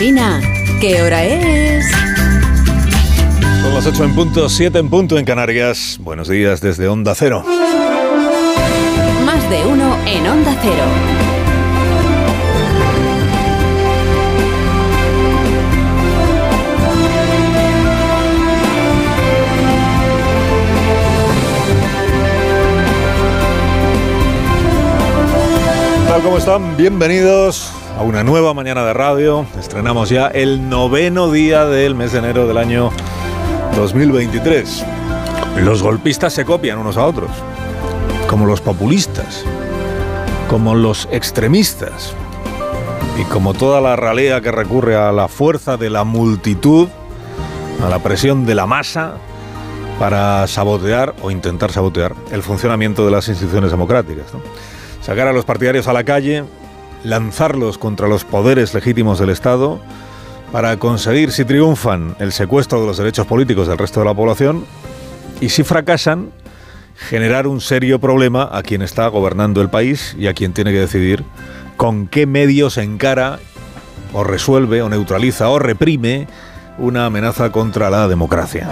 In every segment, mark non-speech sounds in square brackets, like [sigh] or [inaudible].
Alsina, ¿qué hora es? Son las 8 en punto, 7 en punto en Canarias. Buenos días desde Onda Cero. Más de uno en Onda Cero. Como están, bienvenidos a una nueva mañana de radio. Estrenamos ya el noveno día del mes de enero del año 2023. Los golpistas se copian unos a otros, como los populistas, como los extremistas y como toda la ralea que recurre a la fuerza de la multitud, a la presión de la masa para sabotear o intentar sabotear el funcionamiento de las instituciones democráticas. Sacar a los partidarios a la calle, lanzarlos contra los poderes legítimos del Estado para conseguir, si triunfan, el secuestro de los derechos políticos del resto de la población y si fracasan, generar un serio problema a quien está gobernando el país y a quien tiene que decidir con qué medios encara o resuelve o neutraliza o reprime una amenaza contra la democracia.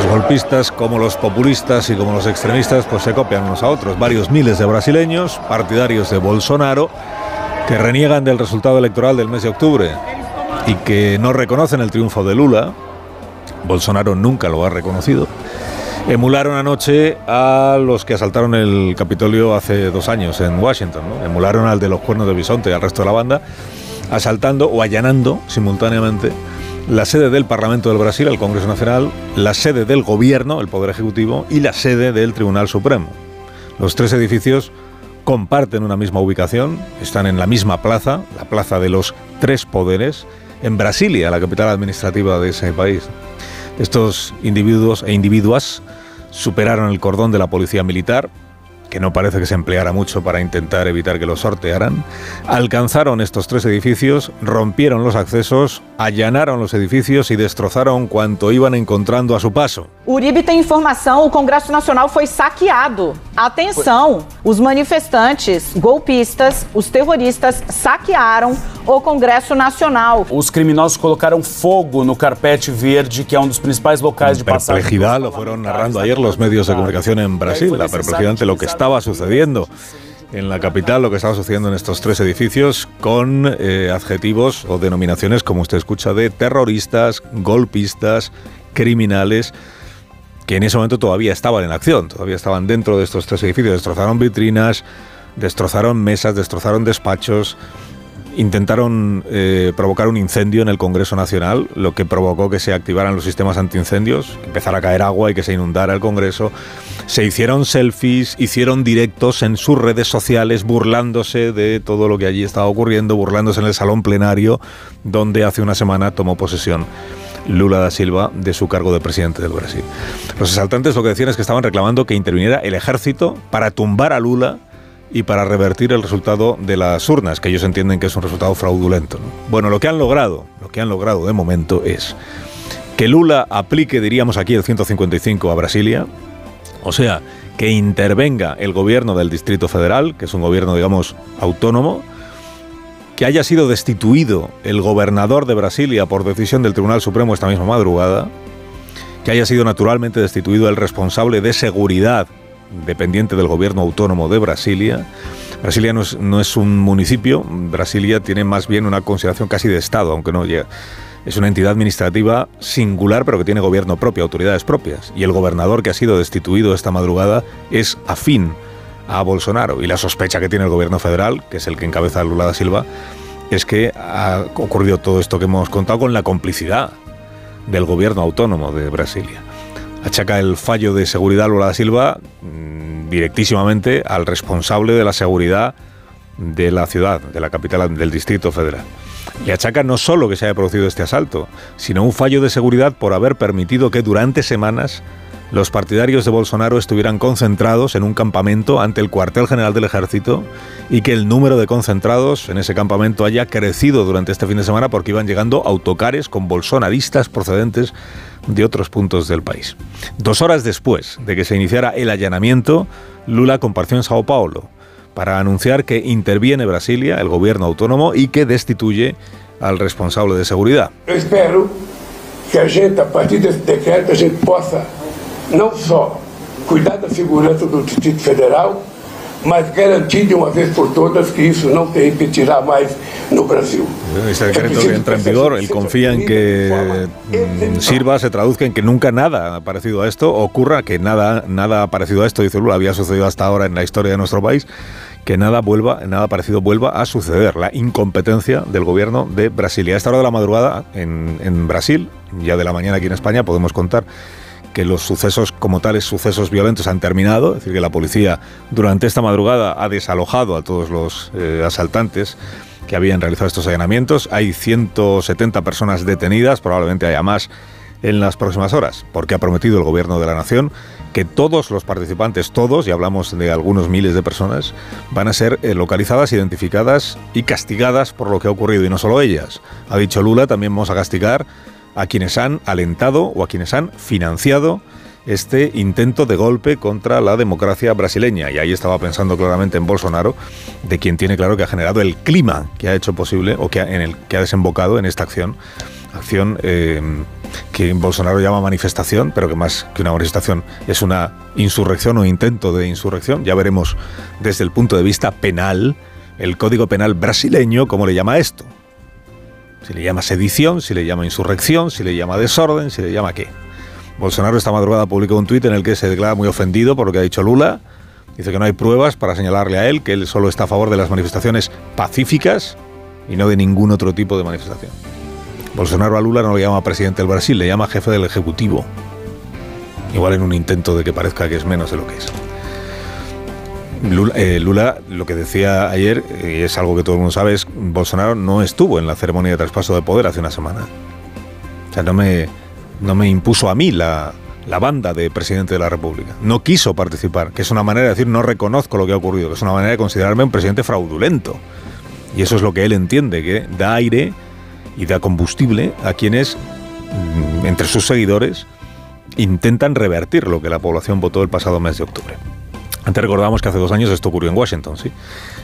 Los golpistas, como los populistas y como los extremistas, pues se copian unos a otros. Varios miles de brasileños, partidarios de Bolsonaro, que reniegan del resultado electoral del mes de octubre y que no reconocen el triunfo de Lula. Bolsonaro nunca lo ha reconocido. Emularon anoche a los que asaltaron el Capitolio hace dos años en Washington. ¿no? Emularon al de los cuernos del bisonte y al resto de la banda, asaltando o allanando simultáneamente la sede del Parlamento del Brasil, el Congreso Nacional, la sede del Gobierno, el Poder Ejecutivo, y la sede del Tribunal Supremo. Los tres edificios comparten una misma ubicación, están en la misma plaza, la plaza de los tres poderes, en Brasilia, la capital administrativa de ese país. Estos individuos e individuas superaron el cordón de la policía militar, que no parece que se empleara mucho para intentar evitar que los sortearan, alcanzaron estos tres edificios, rompieron los accesos, allanaron los edificios y destrozaron cuanto iban encontrando a su paso. Uribe tem informação, o Congresso Nacional foi saqueado. Atenção, os manifestantes, golpistas, os terroristas saquearam o Congresso Nacional. Os criminosos colocaram fogo no carpete verde, que é um dos principais locais de passagem. Perplejidad lo fueron narrando ayer los medios de comunicación en Brasil, la perplejidad ante lo que estaba sucediendo en la capital, lo que estaba sucediendo en estos tres edificios, con eh, adjetivos o denominaciones, como usted escucha, de terroristas, golpistas, criminales, que en ese momento todavía estaban en acción, todavía estaban dentro de estos tres edificios. Destrozaron vitrinas, destrozaron mesas, destrozaron despachos, intentaron eh, provocar un incendio en el Congreso Nacional, lo que provocó que se activaran los sistemas antiincendios, que empezara a caer agua y que se inundara el Congreso. Se hicieron selfies, hicieron directos en sus redes sociales burlándose de todo lo que allí estaba ocurriendo, burlándose en el salón plenario donde hace una semana tomó posesión. Lula da Silva de su cargo de presidente del Brasil. Los asaltantes lo que decían es que estaban reclamando que interviniera el ejército para tumbar a Lula y para revertir el resultado de las urnas, que ellos entienden que es un resultado fraudulento. ¿no? Bueno, lo que han logrado, lo que han logrado de momento es que Lula aplique, diríamos aquí, el 155 a Brasilia, o sea, que intervenga el gobierno del Distrito Federal, que es un gobierno, digamos, autónomo, que haya sido destituido el gobernador de Brasilia por decisión del Tribunal Supremo esta misma madrugada, que haya sido naturalmente destituido el responsable de seguridad dependiente del gobierno autónomo de Brasilia. Brasilia no es, un municipio, Brasilia tiene más bien una consideración casi de Estado, aunque no llega. Es una entidad administrativa singular, pero que tiene gobierno propio, autoridades propias. Y el gobernador que ha sido destituido esta madrugada es afín a Bolsonaro. Y la sospecha que tiene el gobierno federal, que es el que encabeza Lula da Silva, es que ha ocurrido todo esto que hemos contado con la complicidad del gobierno autónomo de Brasilia achaca el fallo de seguridad Lula da Silva mmm, directísimamente al responsable de la seguridad de la ciudad, de la capital del Distrito Federal. Le achaca no solo que se haya producido este asalto, sino un fallo de seguridad por haber permitido que durante semanas los partidarios de Bolsonaro estuvieran concentrados en un campamento ante el cuartel general del ejército y que el número de concentrados en ese campamento haya crecido durante este fin de semana porque iban llegando autocares con bolsonaristas procedentes de otros puntos del país. Dos horas después de que se iniciara el allanamiento, Lula compareció en Sao Paulo para anunciar que interviene Brasilia, el gobierno autónomo, y que destituye al responsable de seguridad. Espero que a partir desse decreto, a gente não só cuidar da segurança do Distrito Federal, mas garantir de uma vez por todas que isso não se repetirá mais no Brasil. Este decreto que entra en vigor, él confía en que mm, sirva, se traduzca en que nunca nada parecido a esto ocurra, que nada, nada parecido a esto, dice Lula, había sucedido hasta ahora en la historia de nuestro país, que nada vuelva, nada parecido vuelva a suceder. La incompetencia del gobierno de Brasilia. A esta hora de la madrugada en, en Brasil, ya de la mañana aquí en España, podemos contar que los sucesos como tales, sucesos violentos, han terminado, es decir, que la policía durante esta madrugada ha desalojado a todos los eh, asaltantes que habían realizado estos allanamientos. Hay 170 personas detenidas, probablemente haya más en las próximas horas, porque ha prometido el gobierno de la nación que todos los participantes, todos, y hablamos de algunos miles de personas, van a ser eh, localizadas, identificadas y castigadas por lo que ha ocurrido, y no solo ellas. Ha dicho Lula, también vamos a castigar a quienes han alentado o a quienes han financiado este intento de golpe contra la democracia brasileña. Y ahí estaba pensando claramente en Bolsonaro, de quien tiene claro que ha generado el clima que ha hecho posible o que ha, en el que ha desembocado en esta acción. Acción eh, que Bolsonaro llama manifestación, pero que más que una manifestación es una insurrección o intento de insurrección. Ya veremos desde el punto de vista penal, el Código Penal brasileño, cómo le llama esto. Si le llama sedición, si le llama insurrección, si le llama desorden, si le llama qué. Bolsonaro esta madrugada publicó un tuit en el que se declara muy ofendido por lo que ha dicho Lula. Dice que no hay pruebas para señalarle a él, que él solo está a favor de las manifestaciones pacíficas y no de ningún otro tipo de manifestación. Bolsonaro a Lula no le llama presidente del Brasil, le llama jefe del Ejecutivo. Igual en un intento de que parezca que es menos de lo que es. Lula, eh, Lula, lo que decía ayer, y es algo que todo el mundo sabe, es Bolsonaro no estuvo en la ceremonia de traspaso de poder hace una semana. O sea, no me, no me impuso a mí la, la banda de presidente de la República. No quiso participar, que es una manera de decir no reconozco lo que ha ocurrido, que es una manera de considerarme un presidente fraudulento. Y eso es lo que él entiende, que da aire y da combustible a quienes, mm, entre sus seguidores, intentan revertir lo que la población votó el pasado mes de octubre. Antes recordamos que hace dos años esto ocurrió en Washington, ¿sí?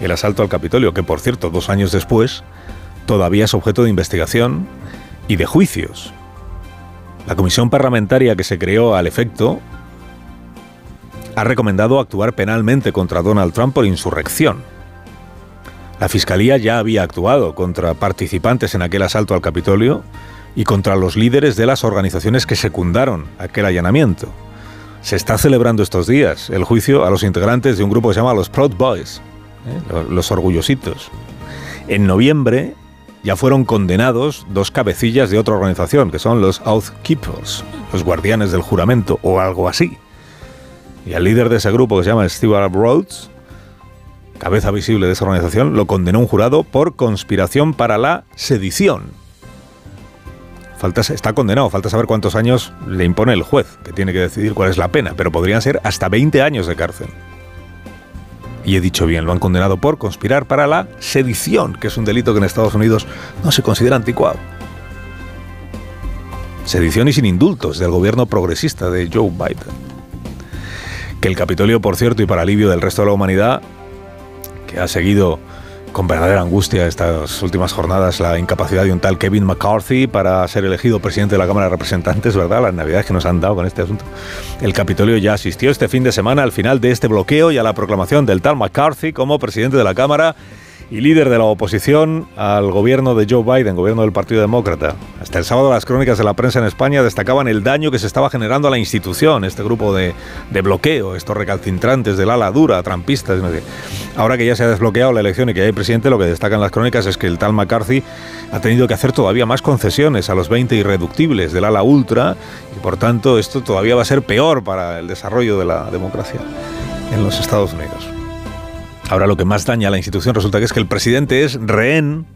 El asalto al Capitolio, que por cierto, dos años después, todavía es objeto de investigación y de juicios. La comisión parlamentaria que se creó al efecto ha recomendado actuar penalmente contra Donald Trump por insurrección. La Fiscalía ya había actuado contra participantes en aquel asalto al Capitolio y contra los líderes de las organizaciones que secundaron aquel allanamiento. Se está celebrando estos días el juicio a los integrantes de un grupo que se llama los Proud Boys, ¿eh? los orgullositos. En noviembre ya fueron condenados dos cabecillas de otra organización, que son los Oath Keepers, los guardianes del juramento o algo así. Y al líder de ese grupo, que se llama Stewart Rhodes, cabeza visible de esa organización, lo condenó un jurado por conspiración para la sedición. Falta, está condenado, falta saber cuántos años le impone el juez, que tiene que decidir cuál es la pena, pero podrían ser hasta 20 años de cárcel. Y he dicho bien, lo han condenado por conspirar para la sedición, que es un delito que en Estados Unidos no se considera anticuado. Sedición y sin indultos del gobierno progresista de Joe Biden. Que el Capitolio, por cierto, y para alivio del resto de la humanidad, que ha seguido con verdadera angustia estas últimas jornadas la incapacidad de un tal Kevin McCarthy para ser elegido presidente de la Cámara de Representantes, ¿verdad? Las navidades que nos han dado con este asunto. El Capitolio ya asistió este fin de semana al final de este bloqueo y a la proclamación del tal McCarthy como presidente de la Cámara y líder de la oposición al gobierno de Joe Biden, gobierno del Partido Demócrata. Hasta el sábado las crónicas de la prensa en España destacaban el daño que se estaba generando a la institución, este grupo de, bloqueo, estos recalcitrantes del ala dura, trampistas. Ahora que ya se ha desbloqueado la elección y que hay presidente, lo que destacan las crónicas es que el tal McCarthy ha tenido que hacer todavía más concesiones a los 20 irreductibles del ala ultra y por tanto esto todavía va a ser peor para el desarrollo de la democracia en los Estados Unidos. Ahora lo que más daña a la institución resulta que es que el presidente es rehén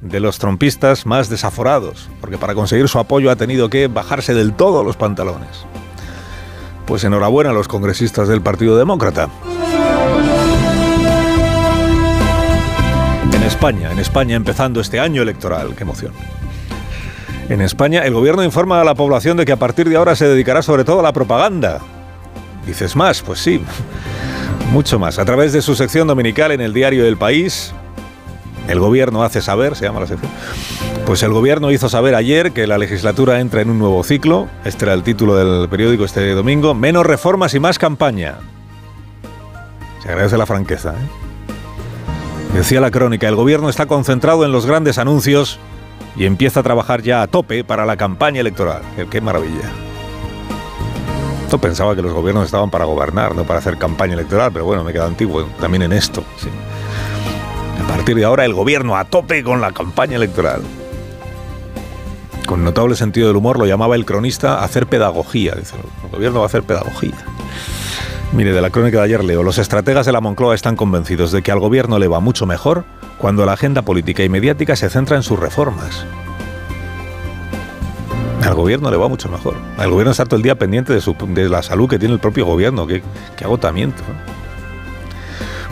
de los trompistas más desaforados, porque para conseguir su apoyo ha tenido que bajarse del todo los pantalones. Pues enhorabuena a los congresistas del Partido Demócrata. En España, en España empezando este año electoral, qué emoción. En España el gobierno informa a la población de que a partir de ahora se dedicará sobre todo a la propaganda. Dices más, pues sí. Mucho más. A través de su sección dominical en el diario El País, el gobierno hace saber, se llama la sección. Pues el gobierno hizo saber ayer que la legislatura entra en un nuevo ciclo. Este era el título del periódico este domingo. Menos reformas y más campaña. Se agradece la franqueza. ¿eh? Decía la crónica, el gobierno está concentrado en los grandes anuncios y empieza a trabajar ya a tope para la campaña electoral. ¡Qué maravilla! Esto pensaba que los gobiernos estaban para gobernar, no para hacer campaña electoral, pero bueno, me queda antiguo también en esto. Sí. A partir de ahora el gobierno a tope con la campaña electoral. Con notable sentido del humor lo llamaba el cronista hacer pedagogía. Dice, el gobierno va a hacer pedagogía. Mire, de la crónica de ayer leo, los estrategas de la Moncloa están convencidos de que al gobierno le va mucho mejor cuando la agenda política y mediática se centra en sus reformas. Al gobierno le va mucho mejor. Al gobierno está todo el día pendiente de, la salud que tiene el propio gobierno. Qué, qué agotamiento.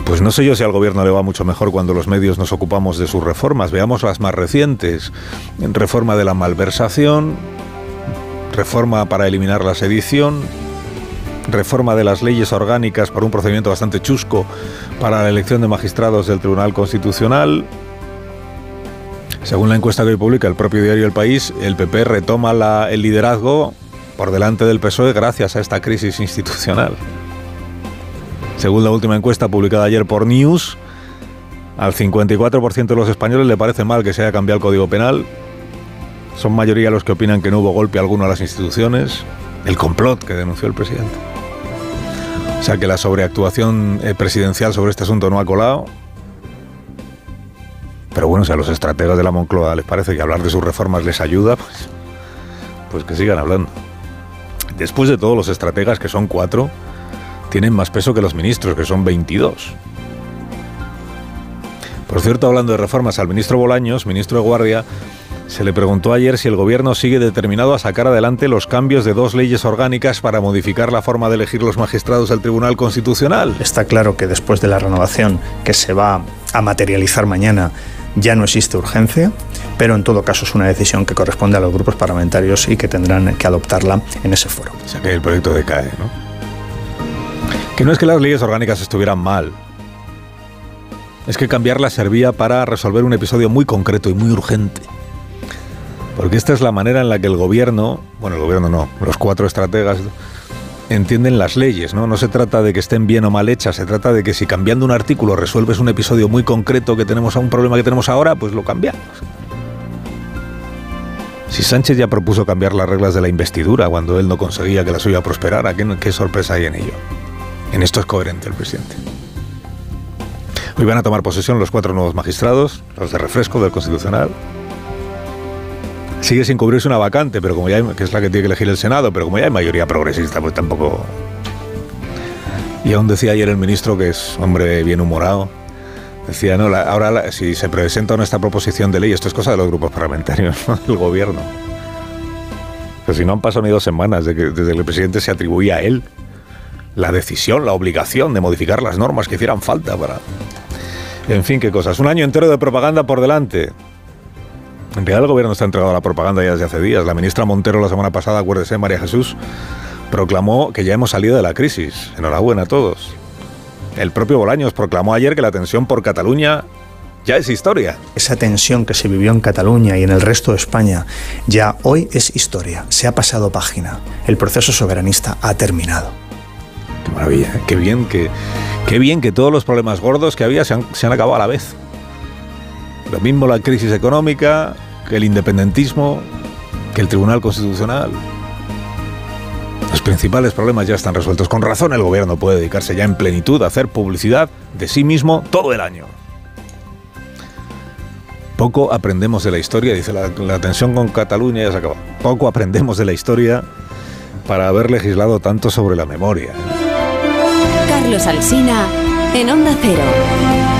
Pues no sé yo si al gobierno le va mucho mejor cuando los medios nos ocupamos de sus reformas. Veamos las más recientes. Reforma de la malversación, reforma para eliminar la sedición, reforma de las leyes orgánicas para un procedimiento bastante chusco para la elección de magistrados del Tribunal Constitucional. Según la encuesta que hoy publica el propio diario El País, el PP retoma el liderazgo por delante del PSOE gracias a esta crisis institucional. Según la última encuesta publicada ayer por News, al 54% de los españoles le parece mal que se haya cambiado el Código Penal. Son mayoría los que opinan que no hubo golpe alguno a las instituciones. El complot que denunció el presidente. O sea que la sobreactuación eh, presidencial sobre este asunto no ha colado. Pero bueno, si a los estrategas de la Moncloa les parece que hablar de sus reformas les ayuda, pues, pues que sigan hablando. Después de todos los estrategas, que son cuatro, tienen más peso que los ministros, que son 22. Por cierto, hablando de reformas, al ministro Bolaños, ministro de Guardia, se le preguntó ayer si el gobierno sigue determinado a sacar adelante los cambios de dos leyes orgánicas para modificar la forma de elegir los magistrados del Tribunal Constitucional. Está claro que después de la renovación que se va a materializar mañana, ya no existe urgencia, pero en todo caso es una decisión que corresponde a los grupos parlamentarios y que tendrán que adoptarla en ese foro. O sea que el proyecto decae, ¿no? Que no es que las leyes orgánicas estuvieran mal, es que cambiarlas servía para resolver un episodio muy concreto y muy urgente. Porque esta es la manera en la que el gobierno, bueno, el gobierno no, los cuatro estrategas entienden las leyes, ¿no? No se trata de que estén bien o mal hechas, se trata de que si cambiando un artículo resuelves un episodio muy concreto que tenemos a un problema que tenemos ahora, pues lo cambiamos. Si Sánchez ya propuso cambiar las reglas de la investidura cuando él no conseguía que la suya prosperara, ¿qué, qué sorpresa hay en ello? En esto es coherente el presidente. Hoy van a tomar posesión los cuatro nuevos magistrados, los de refresco del Constitucional, sigue sin cubrirse una vacante, pero como ya hay, que es la que tiene que elegir el Senado, pero como ya hay mayoría progresista, pues tampoco. Y aún decía ayer el ministro, que es hombre bien humorado, decía, no, la, ahora la, si se presenta esta proposición de ley, esto es cosa de los grupos parlamentarios, [laughs] no del gobierno. Pero si no han pasado ni dos semanas de que, desde que el presidente se atribuía a él la decisión, la obligación de modificar las normas que hicieran falta para... En fin, qué cosas. Un año entero de propaganda por delante. En realidad el gobierno está entregado a la propaganda ya desde hace días. La ministra Montero la semana pasada, acuérdese, María Jesús, proclamó que ya hemos salido de la crisis. Enhorabuena a todos. El propio Bolaños proclamó ayer que la tensión por Cataluña ya es historia. Esa tensión que se vivió en Cataluña y en el resto de España ya hoy es historia. Se ha pasado página. El proceso soberanista ha terminado. Qué maravilla, ¿eh? qué bien que, qué bien que todos los problemas gordos que había se han, se han acabado a la vez. Lo mismo la crisis económica, que el independentismo, que el Tribunal Constitucional. Los principales problemas ya están resueltos. Con razón el gobierno puede dedicarse ya en plenitud a hacer publicidad de sí mismo todo el año. Poco aprendemos de la historia, dice la, tensión con Cataluña ya se acabó. Poco aprendemos de la historia para haber legislado tanto sobre la memoria. Carlos Alsina en Onda Cero.